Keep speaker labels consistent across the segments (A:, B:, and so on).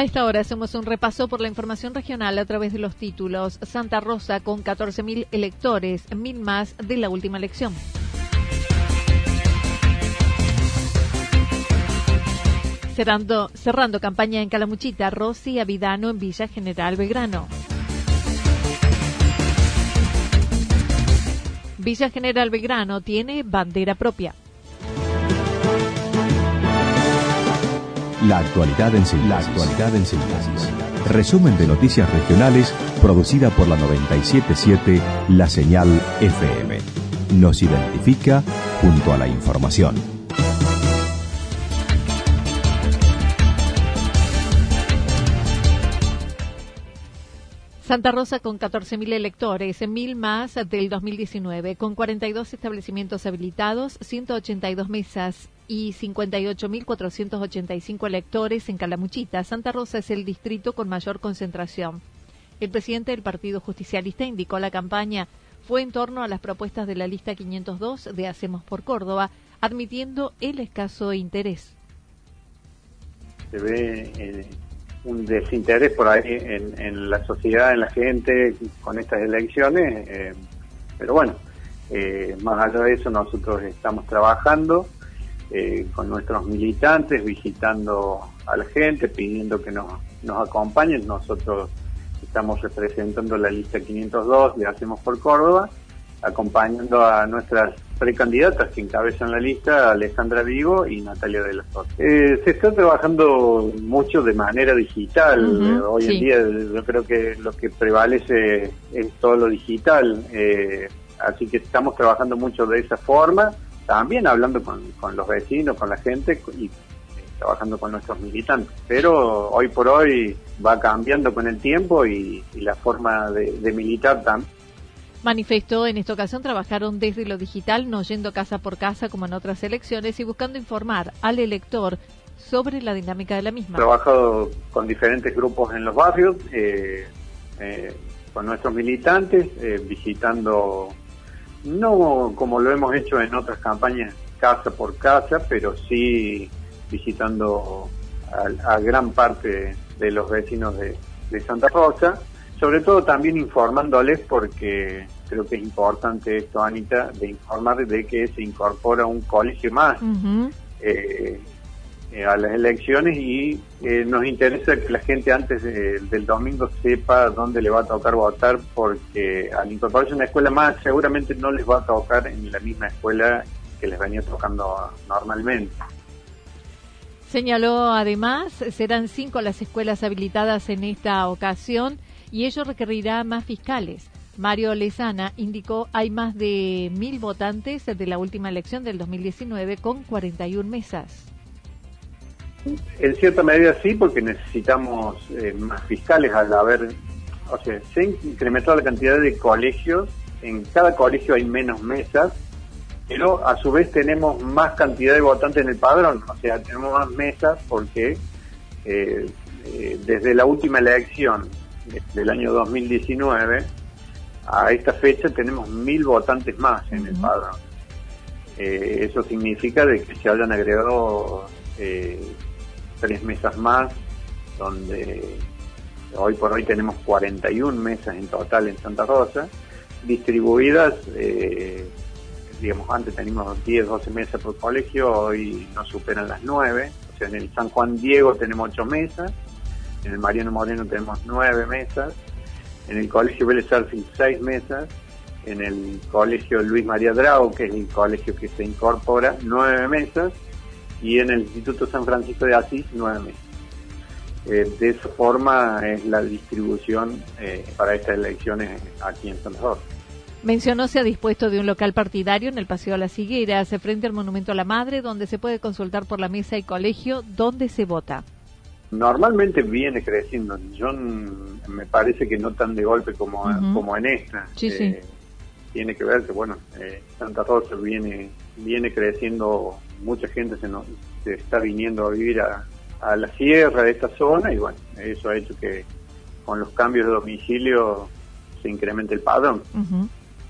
A: A esta hora hacemos un repaso por la información regional a través de los títulos. Santa Rosa con 14.000 electores, mil más de la última elección. Cerrando, campaña en Calamuchita, Rosy Avidano en Villa General Belgrano. Villa General Belgrano tiene bandera propia.
B: La actualidad en síntesis. Resumen de noticias regionales producida por la 977 La Señal FM. Nos identifica junto a la información.
A: Santa Rosa con 14.000 electores, mil más del 2019, con 42 establecimientos habilitados, 182 mesas y 58.485 electores en Calamuchita. Santa Rosa es el distrito con mayor concentración. El presidente del Partido Justicialista indicó la campaña fue en torno a las propuestas de la lista 502 de Hacemos por Córdoba, admitiendo el escaso interés.
C: Se ve eh, un desinterés por ahí en, la sociedad, en la gente con estas elecciones, eh, pero bueno, eh, más allá de eso nosotros estamos trabajando eh, con nuestros militantes, visitando a la gente, pidiendo que nos, nos acompañen. Nosotros estamos representando la lista 502 de Hacemos por Córdoba, acompañando a nuestras precandidatas que encabezan la lista, Alejandra Vigo y Natalia de la Sosa. Eh, se está trabajando mucho de manera digital. Hoy en día yo creo que lo que prevalece es todo lo digital. Eh, así que estamos trabajando mucho de esa forma, también hablando con, los vecinos, con la gente y eh, trabajando con nuestros militantes. Pero hoy por hoy va cambiando con el tiempo y, la forma de, de militar también.
A: Manifestó en esta ocasión trabajaron desde lo digital, no yendo casa por casa como en otras elecciones y buscando informar al elector sobre la dinámica de la misma.
C: Trabajado con diferentes grupos en los barrios, eh, eh, con nuestros militantes, eh, visitando, no como lo hemos hecho en otras campañas casa por casa, pero sí visitando a, gran parte de los vecinos de Santa Rosa. Sobre todo también informándoles porque creo que es importante esto, Anita, de informar de que se incorpora un colegio más. Eh, eh, a las elecciones y eh, nos interesa que la gente antes del domingo sepa dónde le va a tocar votar porque al incorporarse a una escuela más seguramente no les va a tocar en la misma escuela que les venía tocando normalmente.
A: Señaló además, serán cinco las escuelas habilitadas en esta ocasión y ello requerirá más fiscales. Mario Lezana indicó hay más de mil votantes de la última elección del 2019 con 41 mesas.
C: En cierta medida sí, porque necesitamos eh, más fiscales al haber, o sea, se ha incrementado la cantidad de colegios, en cada colegio hay menos mesas, pero a su vez tenemos más cantidad de votantes en el padrón, o sea, tenemos más mesas porque eh, eh, desde la última elección del año 2019 a esta fecha tenemos mil votantes más en el padrón. Eh, eso significa de que se hayan agregado eh, tres mesas más, donde hoy por hoy tenemos 41 mesas en total en Santa Rosa, distribuidas, eh, digamos, antes teníamos 10, 12 mesas por colegio, hoy no superan las 9, o sea, en el San Juan Diego tenemos 8 mesas, en el Mariano Moreno tenemos 9 mesas, en el Colegio Vélez Arfield 6 mesas, en el Colegio Luis María Drau, que es el colegio que se incorpora, 9 mesas, y en el Instituto San Francisco de Asís, 9 mesas. Eh, de esa forma es la distribución eh, para estas elecciones aquí en San Rosa.
A: Mencionó se ha dispuesto de un local partidario en el Paseo de las Higueras, frente al Monumento a la Madre, donde se puede consultar por la mesa y colegio dónde se vota.
C: Normalmente viene creciendo. Yo me parece que no tan de golpe como, como en esta.
A: Eh,
C: tiene que ver que, bueno, Santa Rosa viene, viene creciendo, mucha gente se, nos, se está viniendo a vivir a, a la sierra de esta zona y bueno, eso ha hecho que con los cambios de domicilio se incremente el padrón.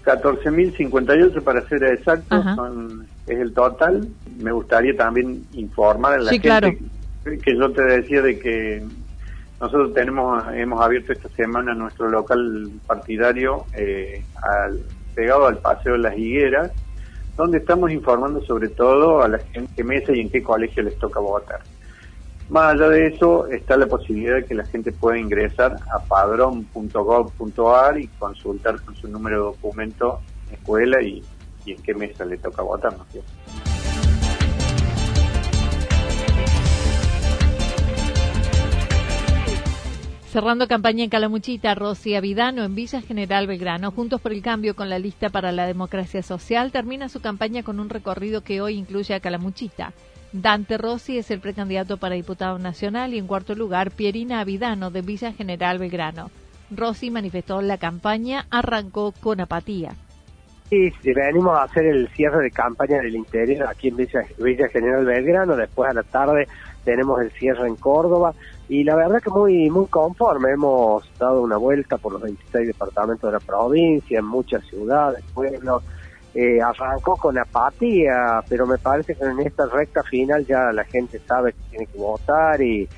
C: 14.058 para ser exacto son, es el total. Me gustaría también informar a la gente que yo te decía de que nosotros tenemos hemos abierto esta semana nuestro local partidario eh, al, pegado al Paseo de las Higueras, donde estamos informando sobre todo a la gente qué mesa y en qué colegio les toca votar. Más allá de eso, está la posibilidad de que la gente pueda ingresar a padrón.gov.ar y consultar con su número de documento escuela y, en qué mesa le toca votar, ¿no
A: Cerrando campaña en Calamuchita, Rosy Avidano en Villa General Belgrano, Juntos por el Cambio con la lista para la democracia social, termina su campaña con un recorrido que hoy incluye a Calamuchita. Dante Rossi es el precandidato para diputado nacional y en cuarto lugar Pierina Avidano de Villa General Belgrano. Rossi manifestó la campaña arrancó con apatía.
D: Sí, venimos a hacer el cierre de campaña del interior aquí en Villa, Villa General Belgrano, después a la tarde tenemos el cierre en Córdoba y la verdad que muy muy conforme, hemos dado una vuelta por los 26 departamentos de la provincia, en muchas ciudades, pueblos, eh, arrancó con apatía, pero me parece que en esta recta final ya la gente sabe que tiene que votar y,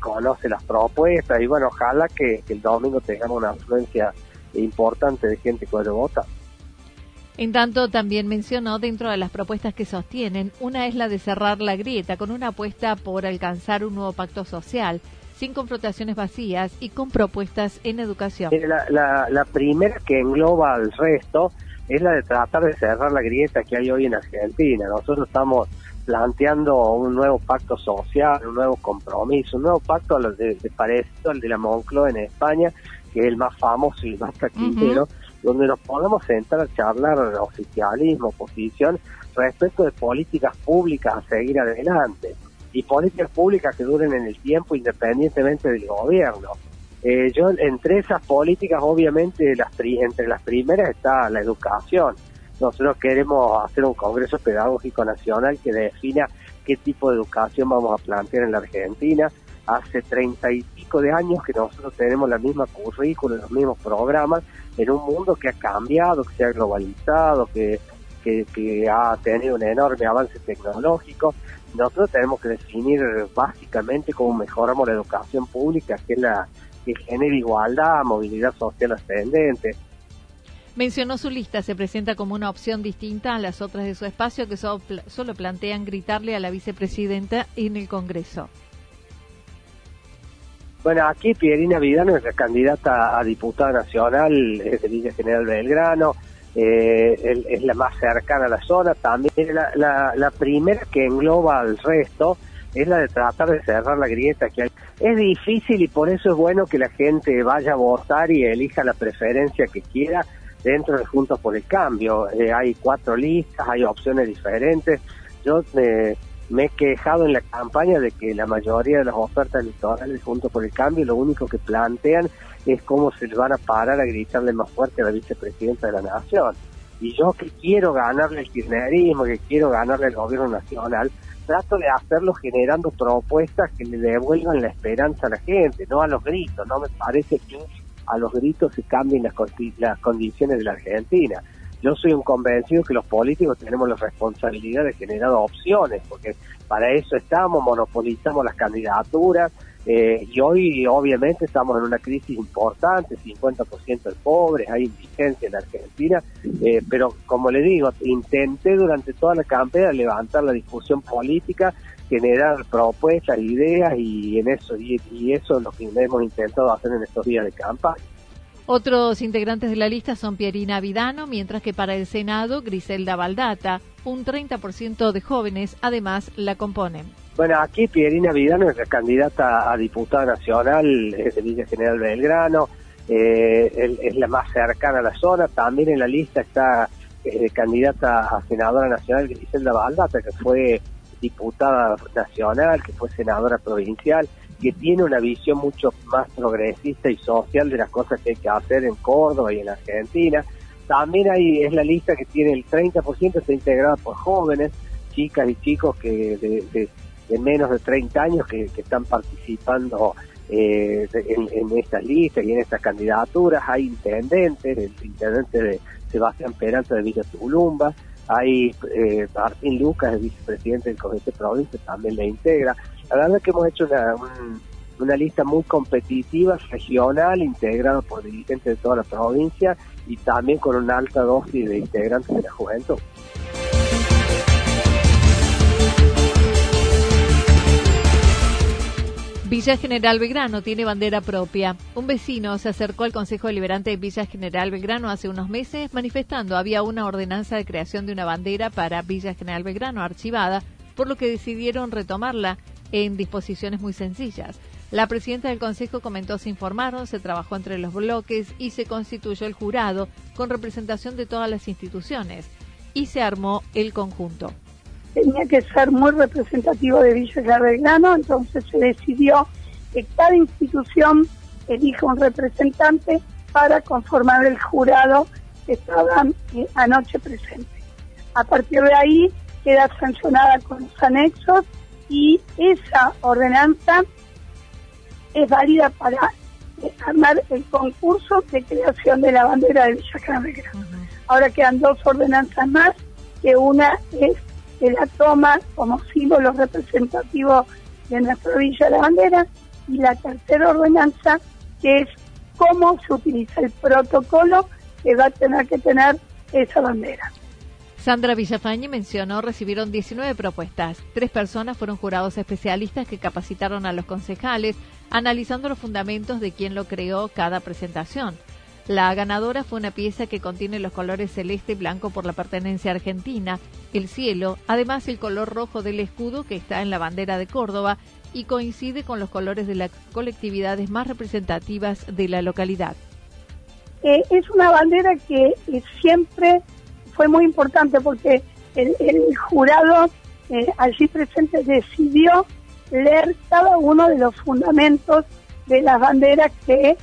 D: conoce las propuestas. Y bueno, ojalá que, el domingo tengamos una afluencia importante de gente que puede votar.
A: En tanto, también mencionó dentro de las propuestas que sostienen, una es la de cerrar la grieta con una apuesta por alcanzar un nuevo pacto social, sin confrontaciones vacías y con propuestas en educación.
D: La, la primera que engloba al resto es la de tratar de cerrar la grieta que hay hoy en Argentina. Nosotros estamos planteando un nuevo pacto social, un nuevo compromiso, un nuevo pacto de, de parecido al de la Moncloa en España, que es el más famoso y el más taquillero, donde nos podemos sentar a charlar oficialismo, oposición, respecto de políticas públicas a seguir adelante y políticas públicas que duren en el tiempo independientemente del gobierno. Eh, yo entre esas políticas, obviamente, las entre las primeras está la educación. Nosotros queremos hacer un Congreso Pedagógico Nacional que defina qué tipo de educación vamos a plantear en la Argentina. Hace treinta y pico de años que nosotros tenemos la misma currícula, los mismos programas, en un mundo que ha cambiado, que se ha globalizado, que, que ha tenido un enorme avance tecnológico. Nosotros tenemos que definir básicamente cómo mejoramos la educación pública, que es la que genere igualdad, movilidad social ascendente.
A: Mencionó su lista, se presenta como una opción distinta a las otras de su espacio que solo plantean gritarle a la vicepresidenta en el Congreso.
D: Bueno, aquí Pierina Vidano es la candidata a diputada nacional es de Villa General Belgrano, eh, es la más cercana a la zona, también la, la primera que engloba al resto es la de tratar de cerrar la grieta que hay. Es difícil y por eso es bueno que la gente vaya a votar y elija la preferencia que quiera dentro de Juntos por el Cambio. Eh, hay cuatro listas, hay opciones diferentes. Yo me, he quejado en la campaña de que la mayoría de las ofertas electorales de Juntos por el Cambio lo único que plantean es cómo se van a parar a gritarle más fuerte a la vicepresidenta de la Nación. y yo que quiero ganarle el kirchnerismo, que quiero ganarle el gobierno nacional, trato de hacerlo generando propuestas que le devuelvan la esperanza a la gente, no a los gritos. No me parece que a los gritos se cambien las, las condiciones de la Argentina. Yo soy un convencido que los políticos tenemos la responsabilidad de generar opciones, porque para eso estamos, monopolizamos las candidaturas, eh, y hoy obviamente estamos en una crisis importante, 50% de pobres, hay indigencia en Argentina, eh, pero como le digo, intenté durante toda la campaña levantar la discusión política, generar propuestas, ideas y en eso y, y eso es lo que hemos intentado hacer en estos días de campaña.
A: Otros integrantes de la lista son Pierina Vidano, mientras que para el Senado, Griselda Baldata. Un 30% de jóvenes además la componen.
D: Bueno, aquí Pierina Vidano es la candidata a diputada nacional, de Villa General Belgrano, eh, es la más cercana a la zona. También en la lista está eh, candidata a senadora nacional Griselda Baldata, que fue diputada nacional, que fue senadora provincial, que tiene una visión mucho más progresista y social de las cosas que hay que hacer en Córdoba y en Argentina. También hay, es la lista que tiene el 30% está integrada por jóvenes, chicas y chicos que de, menos de 30 años que, están participando eh, en, estas listas y en estas candidaturas. Hay intendentes, el intendente de Sebastián Peralta de Villa Tulumba, hay eh, Martín Lucas, el vicepresidente del Comité Provincia, también le integra. La verdad es que hemos hecho una, lista muy competitiva, regional, integrada por dirigentes de toda la provincia y también con una alta dosis de integrantes de la juventud.
A: Villa General Belgrano tiene bandera propia. Un vecino se acercó al Consejo Deliberante de Villa General Belgrano hace unos meses manifestando había una ordenanza de creación de una bandera para Villa General Belgrano archivada, por lo que decidieron retomarla en disposiciones muy sencillas. La presidenta del Consejo comentó se informaron, se trabajó entre los bloques y se constituyó el jurado con representación de todas las instituciones y se armó el conjunto
E: tenía que ser muy representativo de Villa Belgrano, entonces se decidió que cada institución elija un representante para conformar el jurado que estaban eh, anoche presente. A partir de ahí queda sancionada con los anexos y esa ordenanza es válida para armar el concurso de creación de la bandera de Villa Belgrano. Ahora quedan dos ordenanzas más, que una es que la toma como símbolo representativo de nuestra Villa de la Bandera y la tercera ordenanza que es cómo se utiliza el protocolo que va a tener que tener esa bandera.
A: Sandra Villafañe mencionó recibieron 19 propuestas. Tres personas fueron jurados especialistas que capacitaron a los concejales analizando los fundamentos de quién lo creó cada presentación. La ganadora fue una pieza que contiene los colores celeste y blanco por la pertenencia argentina, el cielo, además el color rojo del escudo que está en la bandera de Córdoba y coincide con los colores de las colectividades más representativas de la localidad.
E: Eh, es una bandera que eh, siempre fue muy importante porque el, jurado eh, allí presente decidió leer cada uno de los fundamentos de las banderas que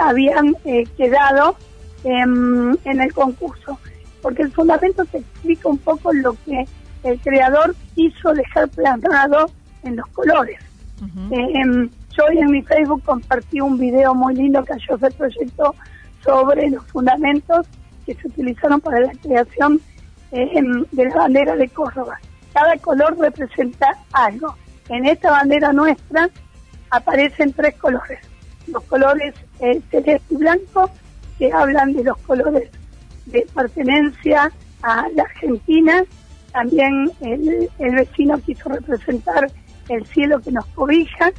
E: habían eh, quedado en, el concurso, porque el fundamento te explica un poco lo que el creador quiso dejar plasmado en los colores. Eh, yo hoy en mi Facebook compartí un video muy lindo que yo el proyecto sobre los fundamentos que se utilizaron para la creación eh, de la bandera de Córdoba. Cada color representa algo. En esta bandera nuestra aparecen tres colores los colores eh, celeste y blanco, que hablan de los colores de pertenencia a la Argentina. También el, vecino quiso representar el cielo que nos cobija.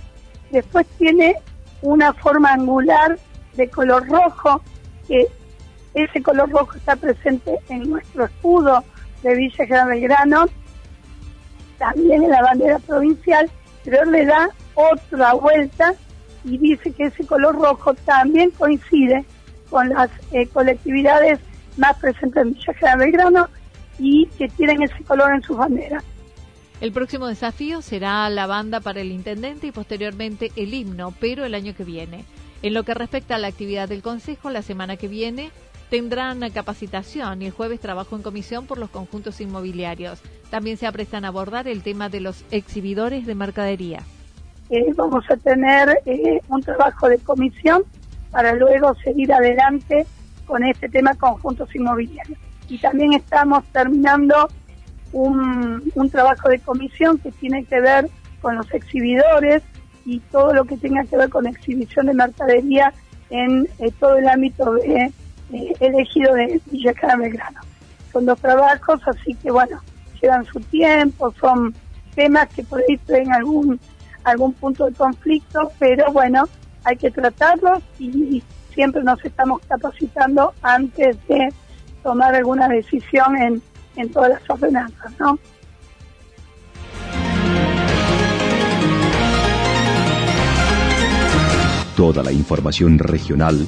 E: Después tiene una forma angular de color rojo, que ese color rojo está presente en nuestro escudo de Villa Gran Belgrano, también en la bandera provincial, pero le da otra vuelta y dice que ese color rojo también coincide con las eh, colectividades más presentes en Villa General Belgrano y que tienen ese color en sus banderas.
A: El próximo desafío será la banda para el intendente y posteriormente el himno, pero el año que viene. En lo que respecta a la actividad del Consejo, la semana que viene tendrán capacitación y el jueves trabajo en comisión por los conjuntos inmobiliarios. También se aprestan a abordar el tema de los exhibidores de mercadería.
E: Eh, vamos a tener eh, un trabajo de comisión para luego seguir adelante con este tema conjuntos inmobiliarios. Y también estamos terminando un, trabajo de comisión que tiene que ver con los exhibidores y todo lo que tenga que ver con exhibición de mercadería en eh, todo el ámbito de, elegido de Villa Belgrano. Son dos trabajos, así que bueno, llevan su tiempo, son temas que por ahí tienen algún, algún punto de conflicto, pero bueno, hay que tratarlos y siempre nos estamos capacitando antes de tomar alguna decisión en, en todas las ordenanzas, ¿no?
B: Toda la información regional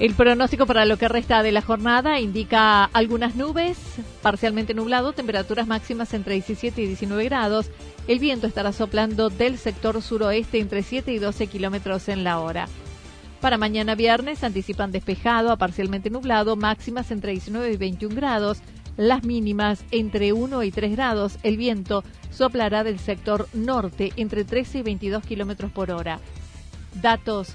A: El pronóstico para lo que resta de la jornada indica algunas nubes, parcialmente nublado, temperaturas máximas entre 17 y 19 grados. El viento estará soplando del sector suroeste entre 7 y 12 kilómetros en la hora. Para mañana viernes anticipan despejado a parcialmente nublado, máximas entre 19 y 21 grados, las mínimas entre 1 y 3 grados. El viento soplará del sector norte entre 13 y 22 kilómetros por hora. Datos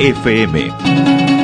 B: FM.